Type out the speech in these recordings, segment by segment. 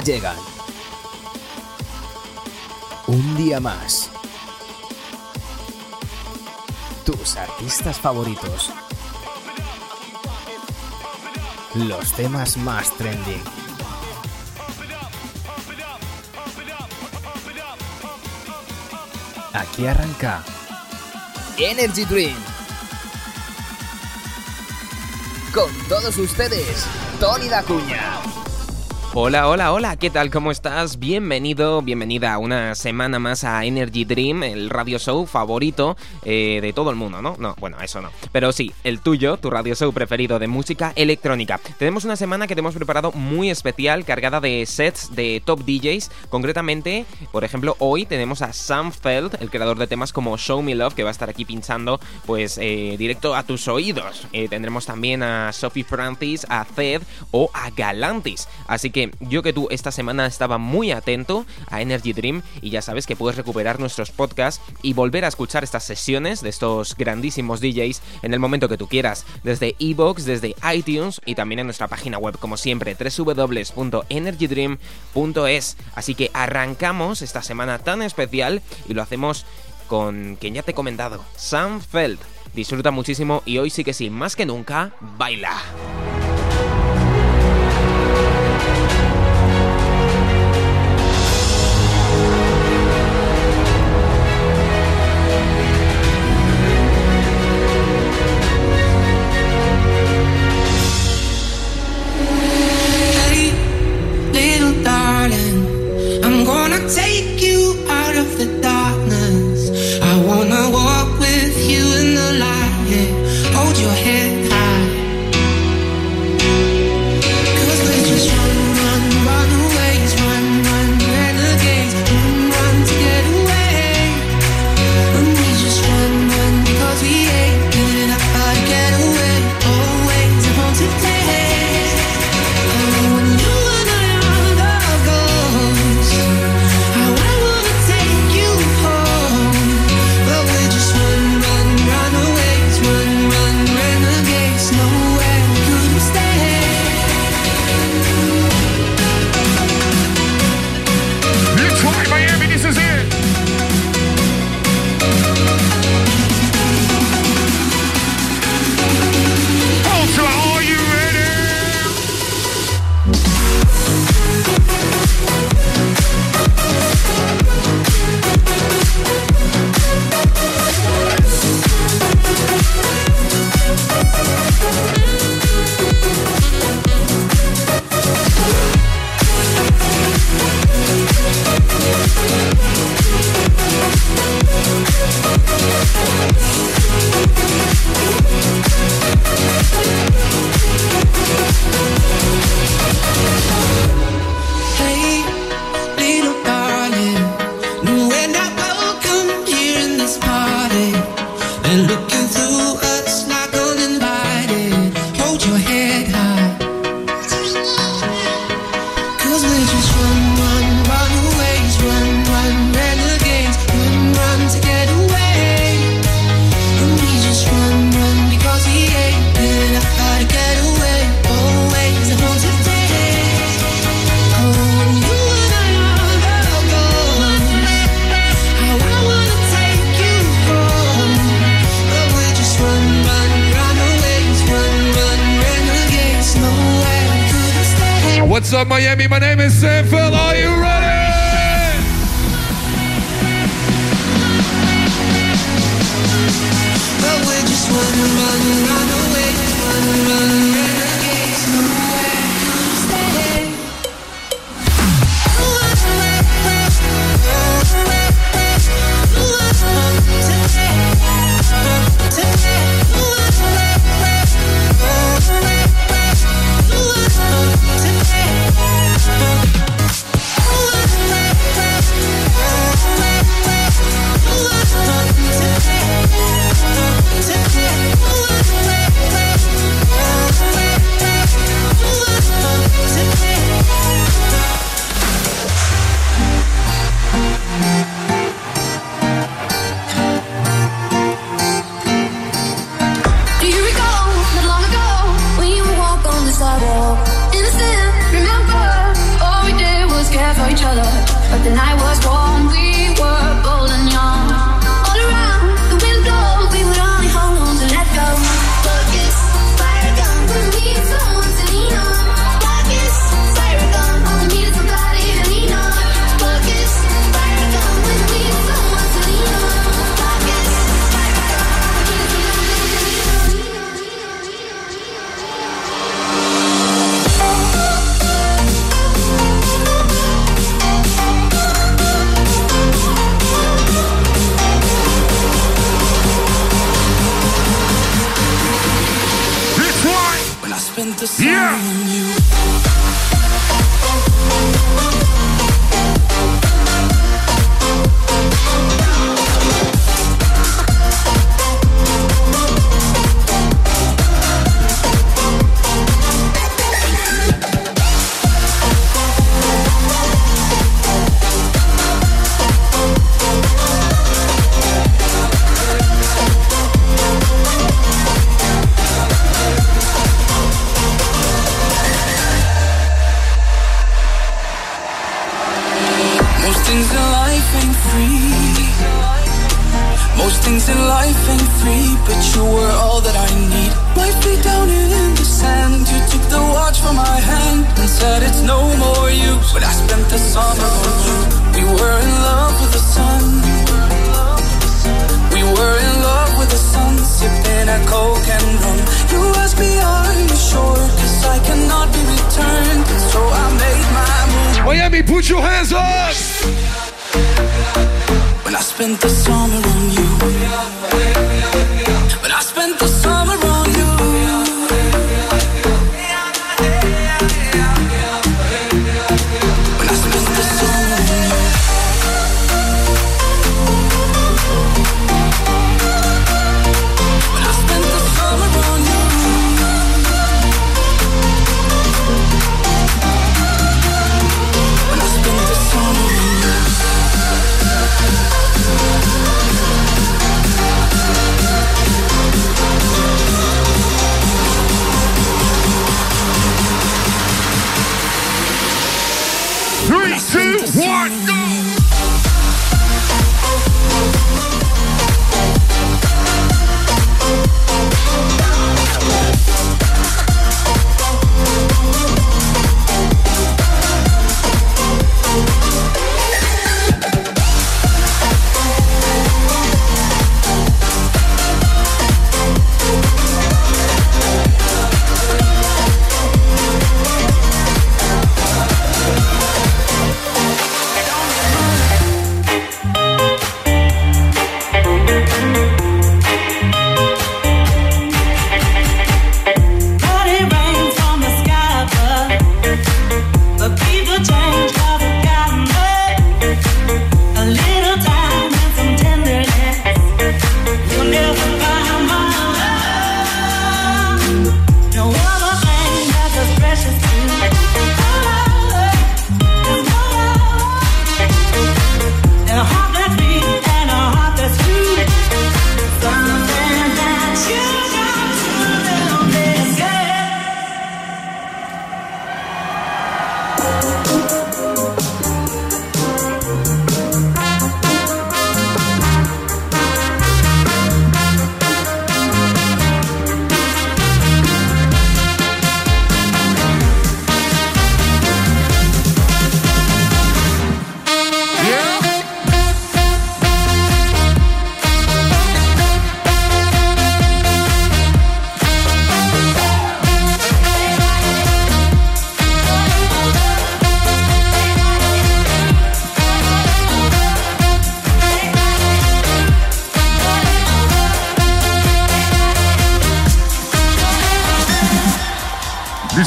llegan. Un día más. Tus artistas favoritos. Los temas más trending. Aquí arranca Energy Dream. Con todos ustedes, Tony Dacuña. Hola, hola, hola, ¿qué tal? ¿Cómo estás? Bienvenido, bienvenida una semana más a Energy Dream, el radio show favorito eh, de todo el mundo, ¿no? No, bueno, eso no. Pero sí, el tuyo, tu radio show preferido de música electrónica. Tenemos una semana que te hemos preparado muy especial, cargada de sets de top DJs. Concretamente, por ejemplo, hoy tenemos a Sam Feld, el creador de temas como Show Me Love, que va a estar aquí pinchando, pues, eh, directo a tus oídos. Eh, tendremos también a Sophie Francis, a Zed o a Galantis. Así que yo que tú esta semana estaba muy atento a Energy Dream y ya sabes que puedes recuperar nuestros podcasts y volver a escuchar estas sesiones de estos grandísimos DJs en el momento que tú quieras, desde Evox, desde iTunes y también en nuestra página web, como siempre, www.energydream.es. Así que arrancamos esta semana tan especial y lo hacemos con quien ya te he comentado, Sam Feld. Disfruta muchísimo y hoy sí que sí, más que nunca, baila. Get high. Miami. My name is Sam Feldt.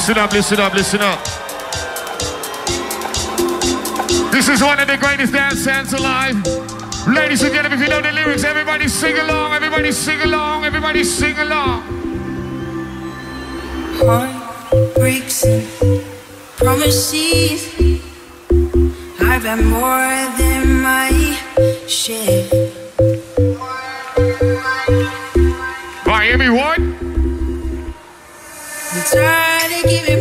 Listen up, listen up, listen up. This is one of the greatest dance songs alive. Ladies and gentlemen, if you know the lyrics, everybody sing along, everybody sing along, everybody sing along. Heart breaks and promises I've had more than my share. By everyone? The time give it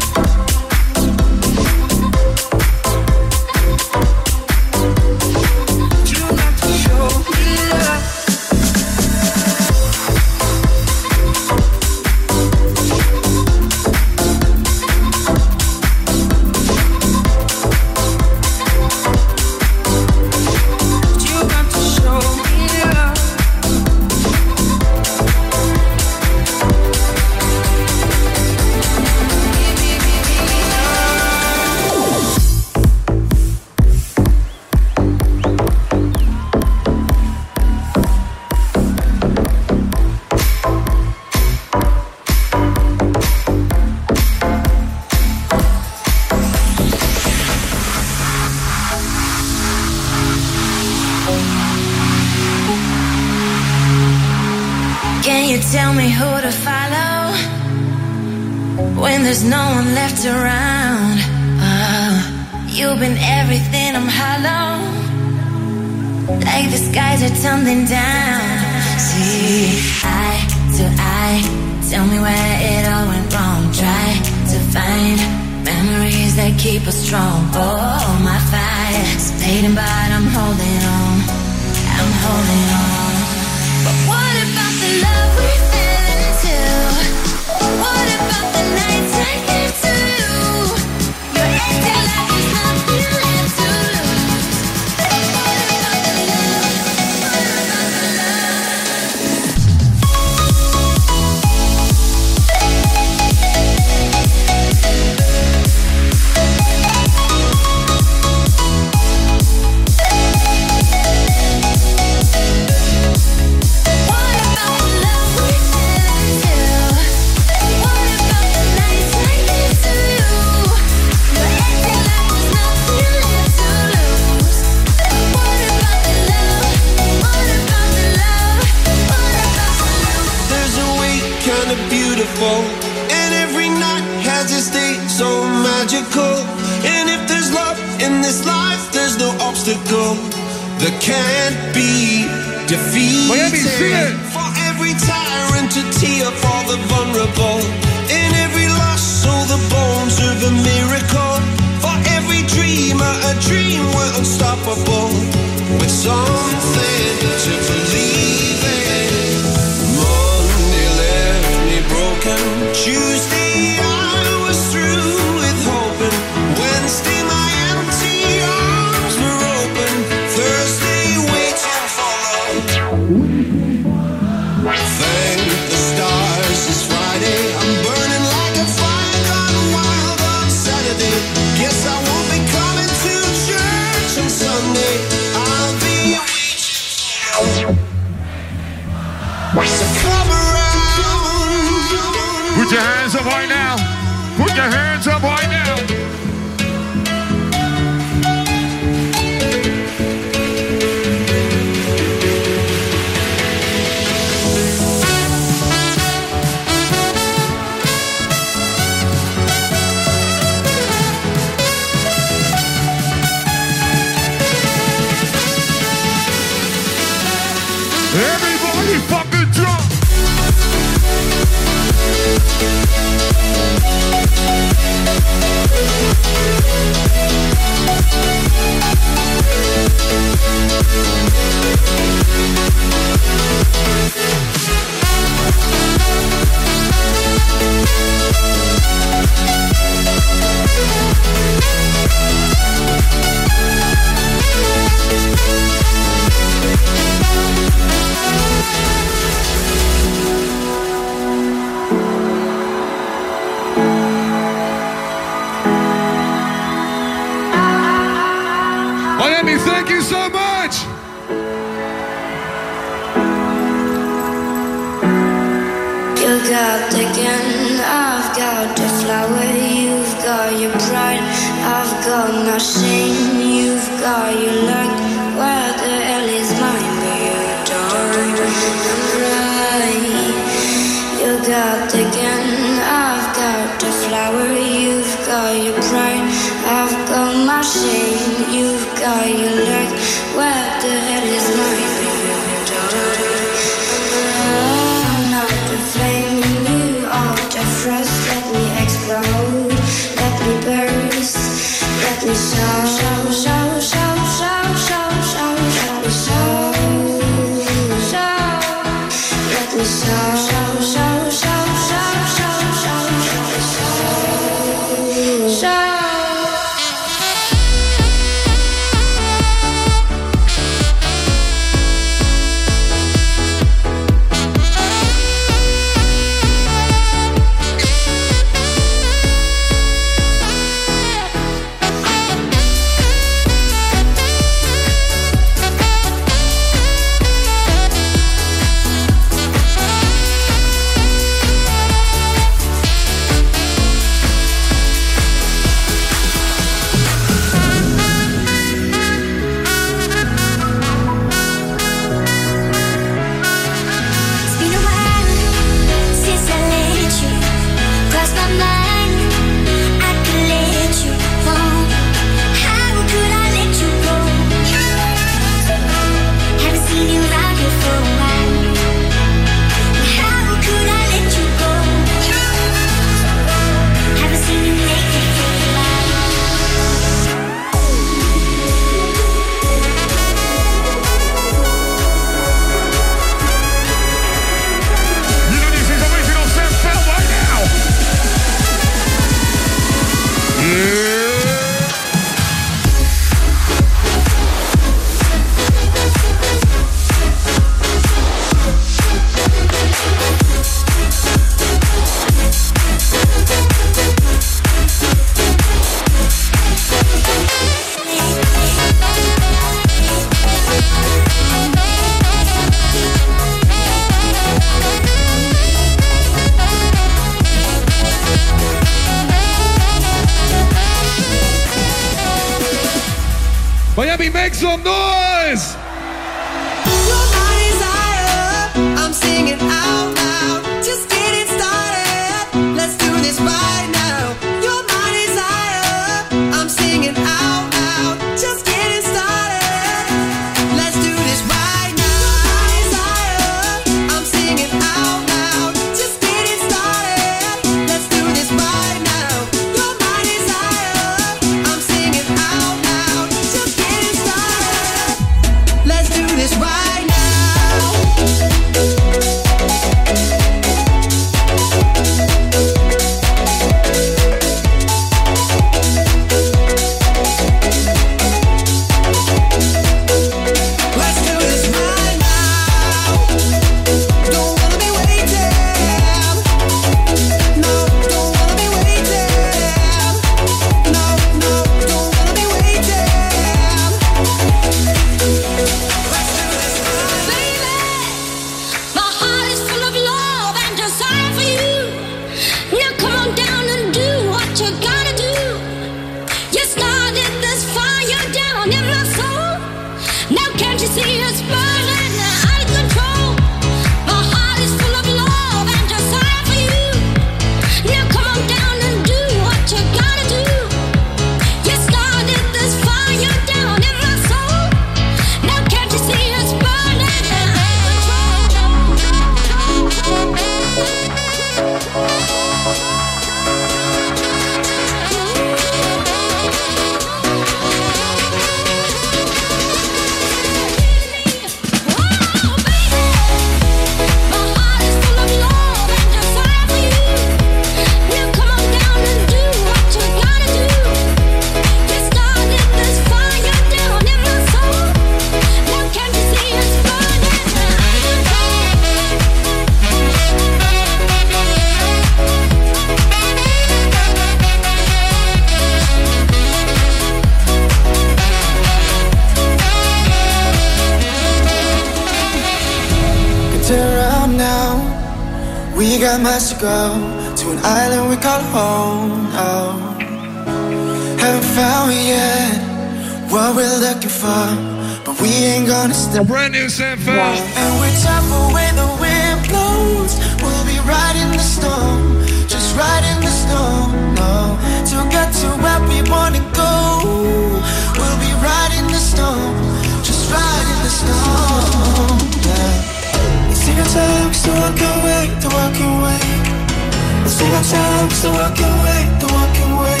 home, so walk away, to walk away.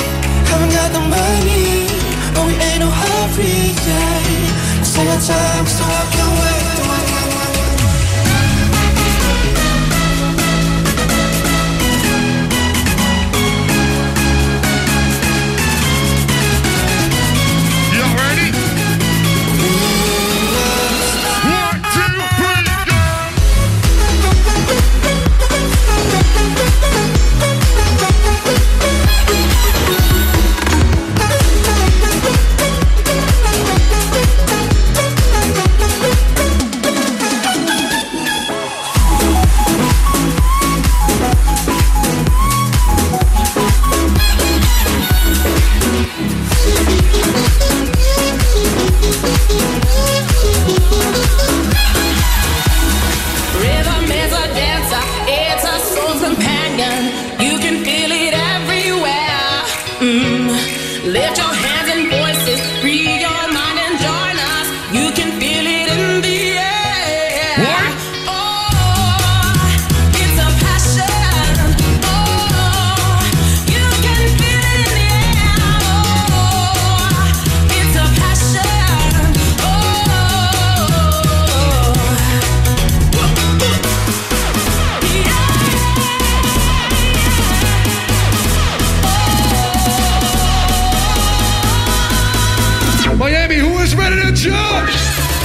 Haven't got the money, but we ain't no hurry, yeah Say our time, so walk away. was ready to jump.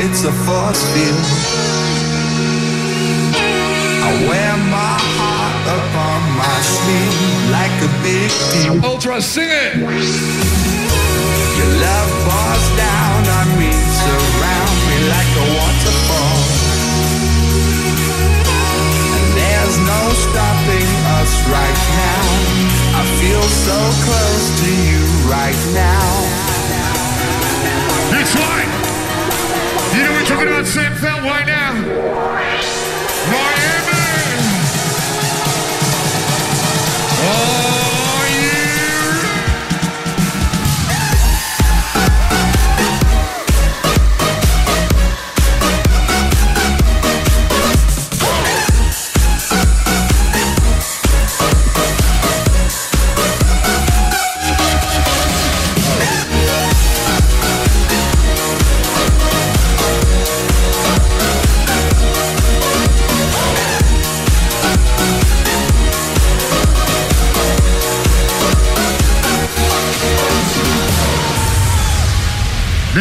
it's a force field. I wear my heart upon my sleeve like a big deal. Ultra, sing it! Your love falls down on me, surround me like a waterfall. And there's no stopping us right now. I feel so close to you right now. That's right! You know we're talking about Sam Feldt right now. Miami. Oh.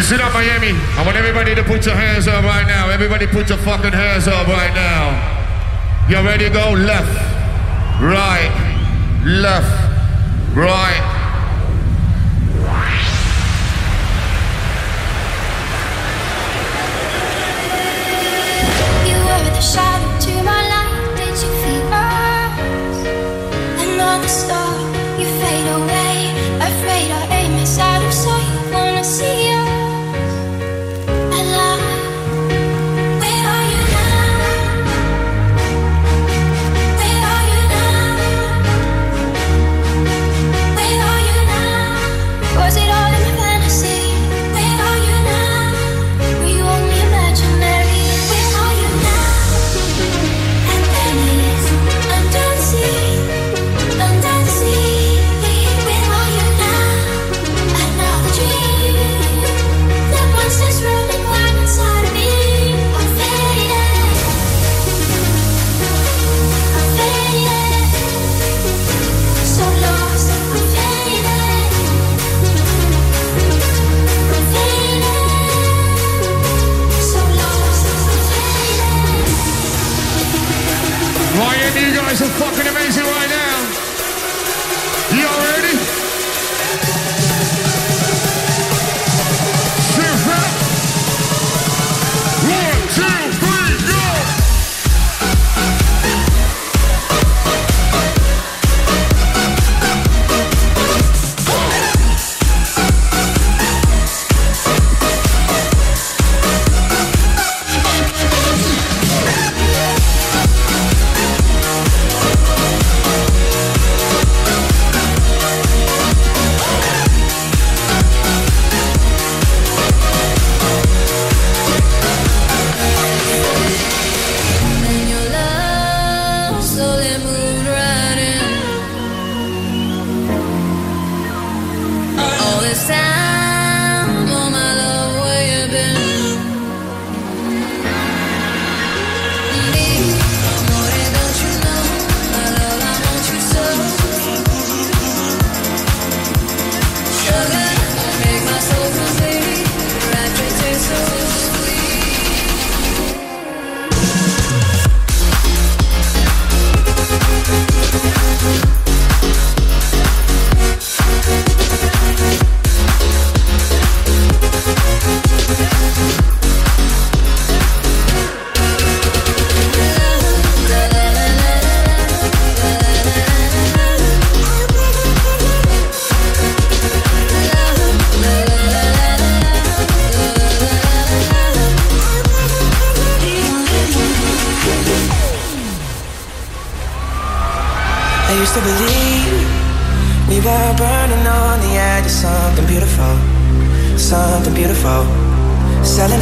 Sit up, Miami. I want everybody to put your hands up right now. Everybody put your fucking hands up right now. You ready to go? Left, right, left, right.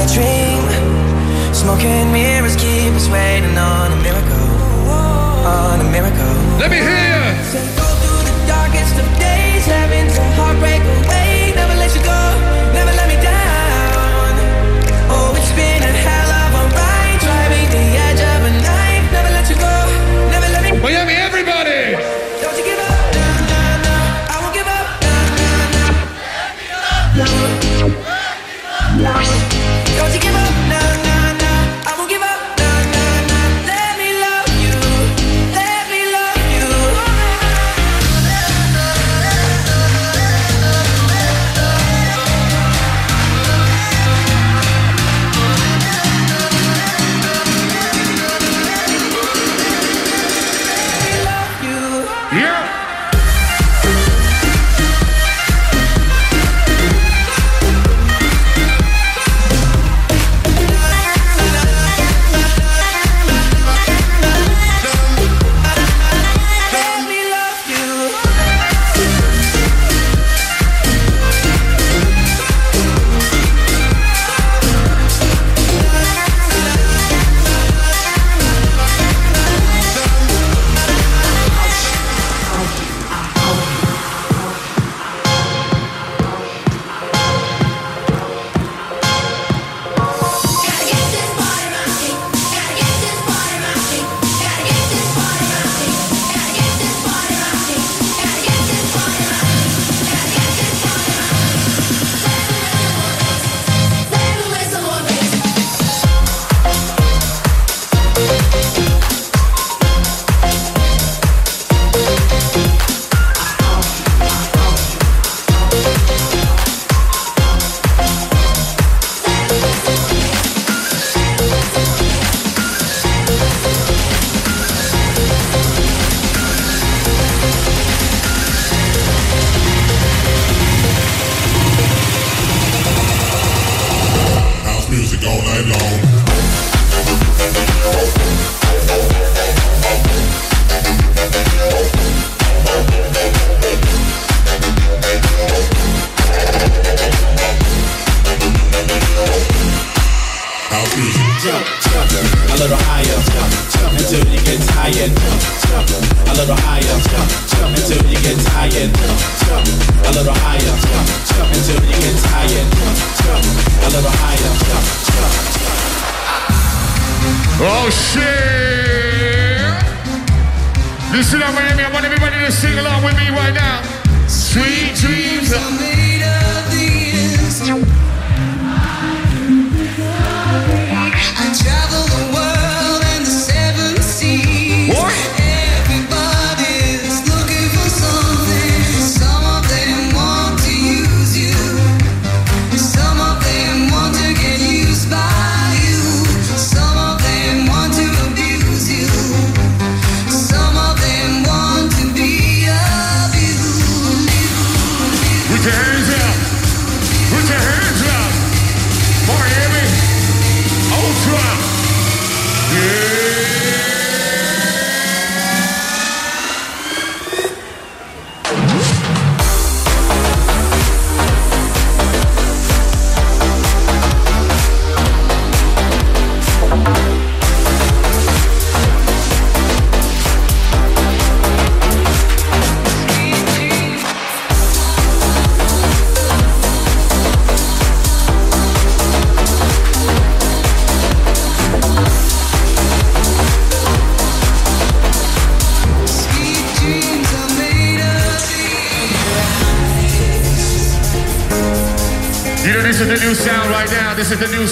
dream.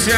This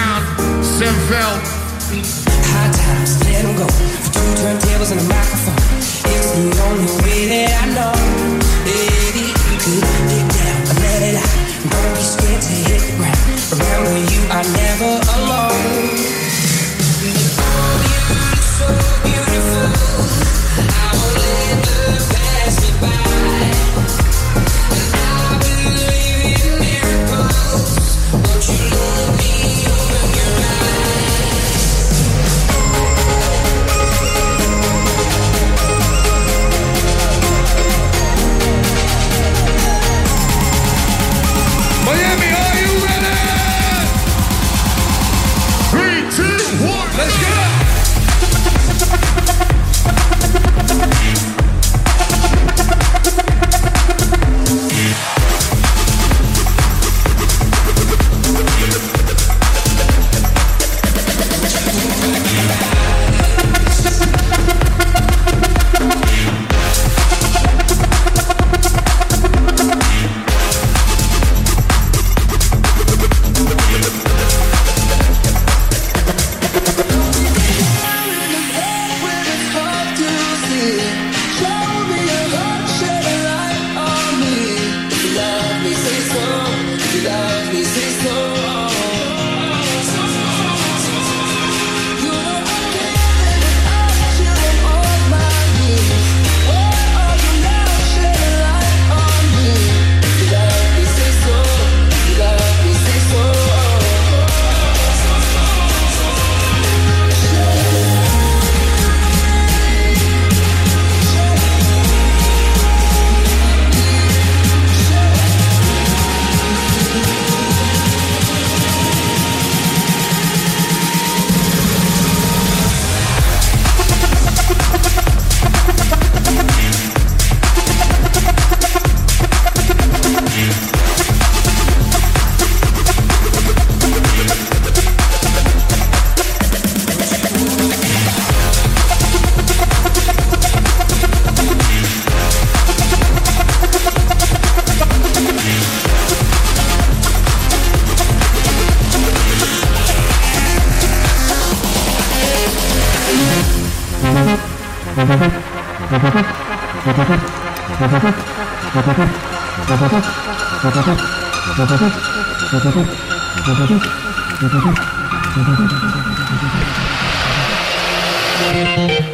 You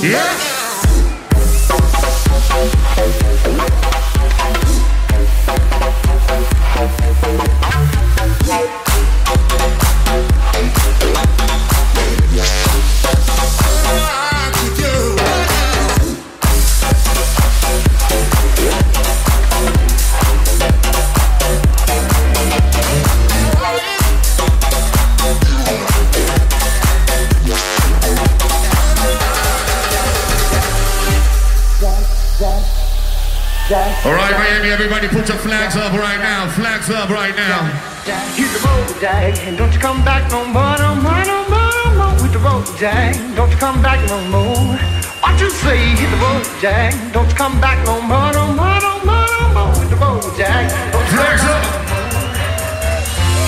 Yeah. club right now. Hit the road, Jack, and don't you come back no more, no more, no more, no more. With the road, Jack, don't you come back no more. What you say? Hit the road, Jack, don't you come back no more, no more, no more, no more. With the road, Jack, don't you come back.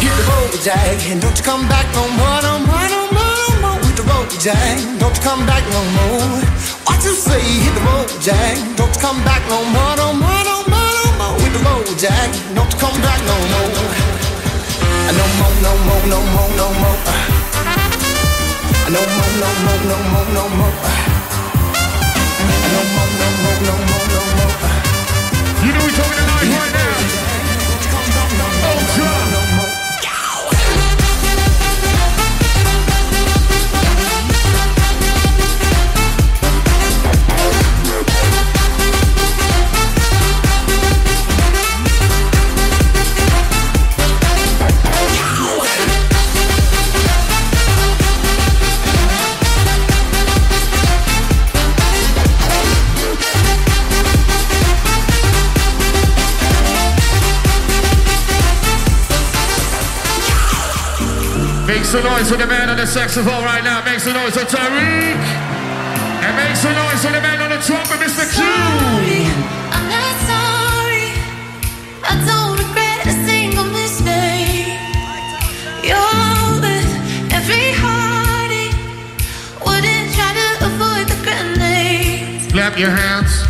Hit the road, Jack, and don't you come back no more, no more, no more, no more. With the road, Jack, don't you come back no more. What you say? Hit the road, Jack, don't you come back no more. No more hit the road, Jack, not to come back no more. No more, no more, no more, no more. No more, no more, no more, no more. No more, no more, no more, no more. You know we're talking tonight right now. Make some noise for the man on the saxophone right now. Make some noise for Tariq. And make some noise for the man on the trumpet, Mr. Q. Sorry, I'm not sorry. I don't regret a single mistake. You're with every heartache wouldn't try to avoid the grenade. Clap your hands.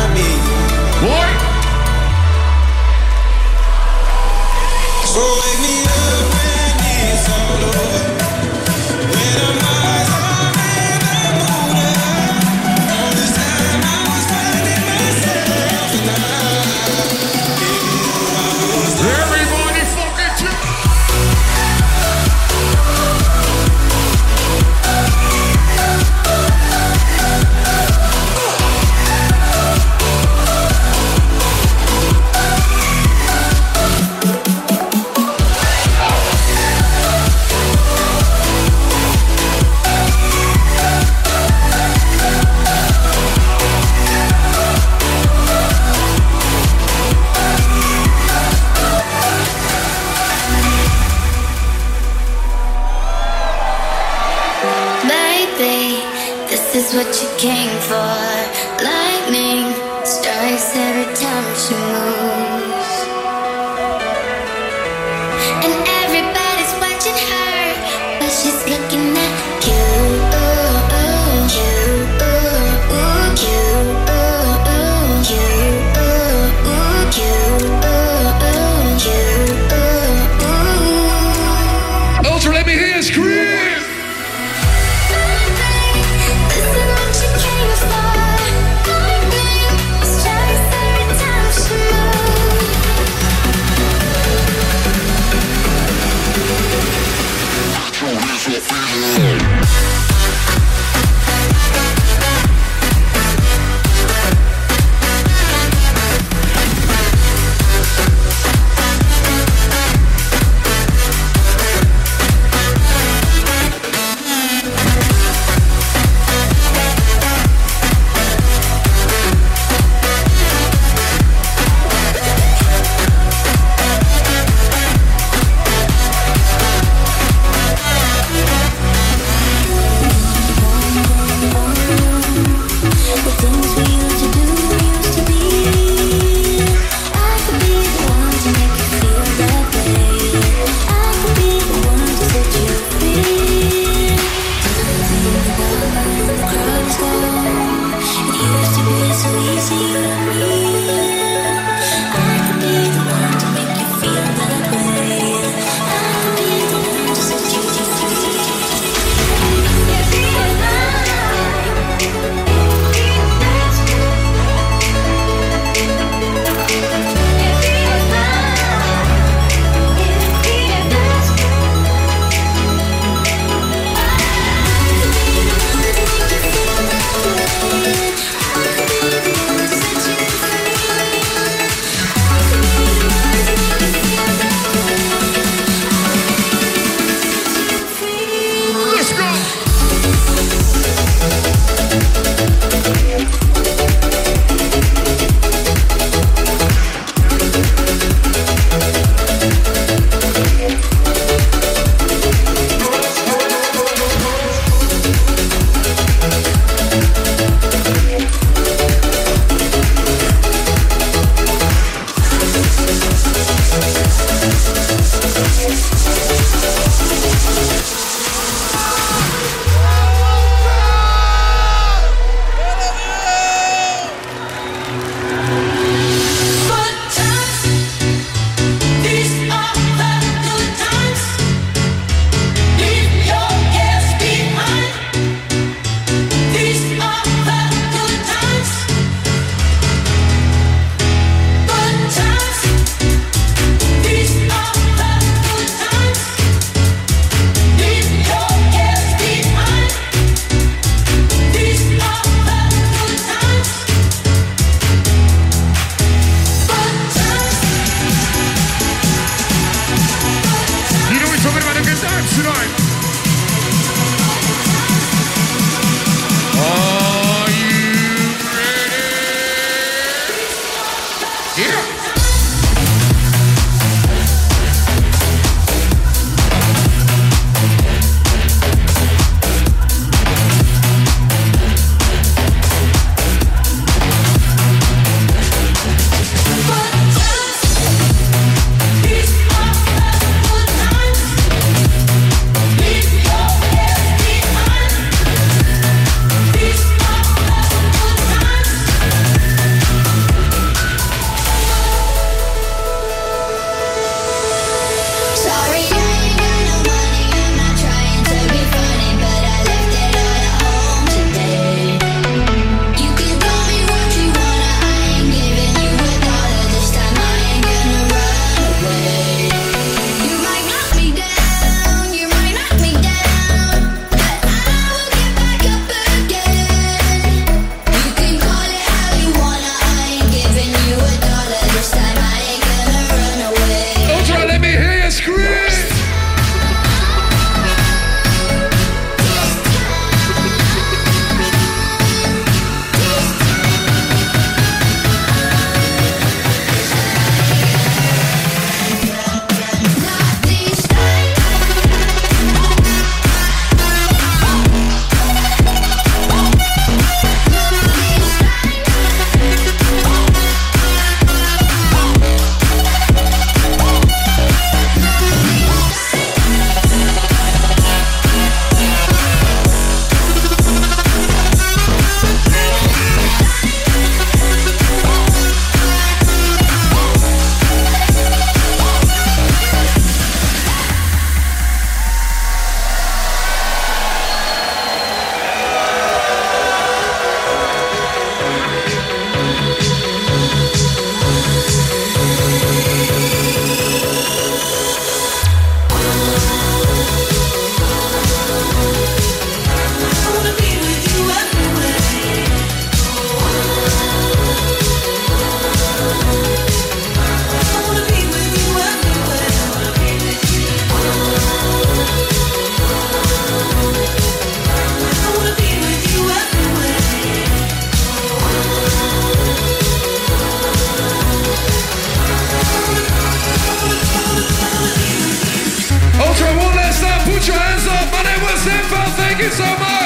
so much.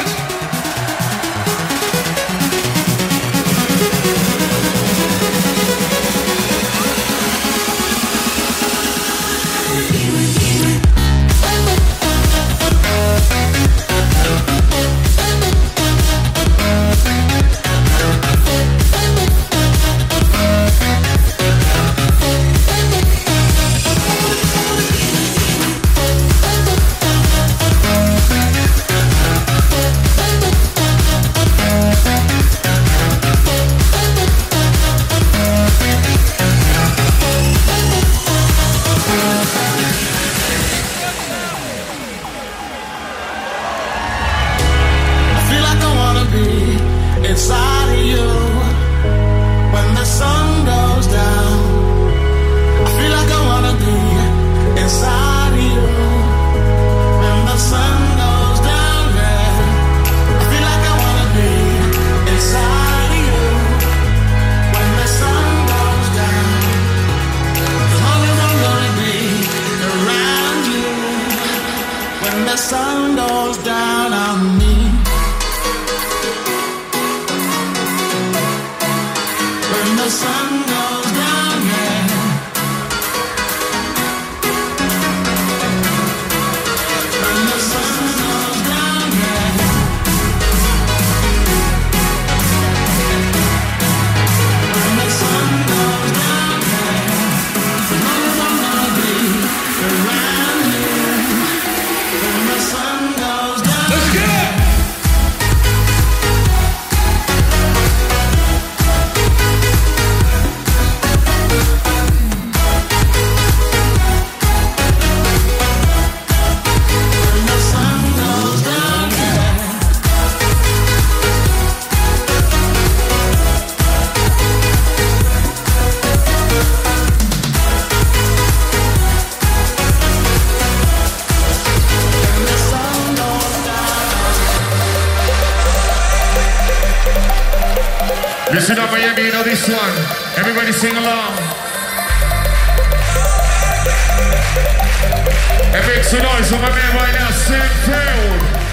Everybody sing along. It makes a noise for my man right now, Sam Feldt.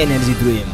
Energy Dream.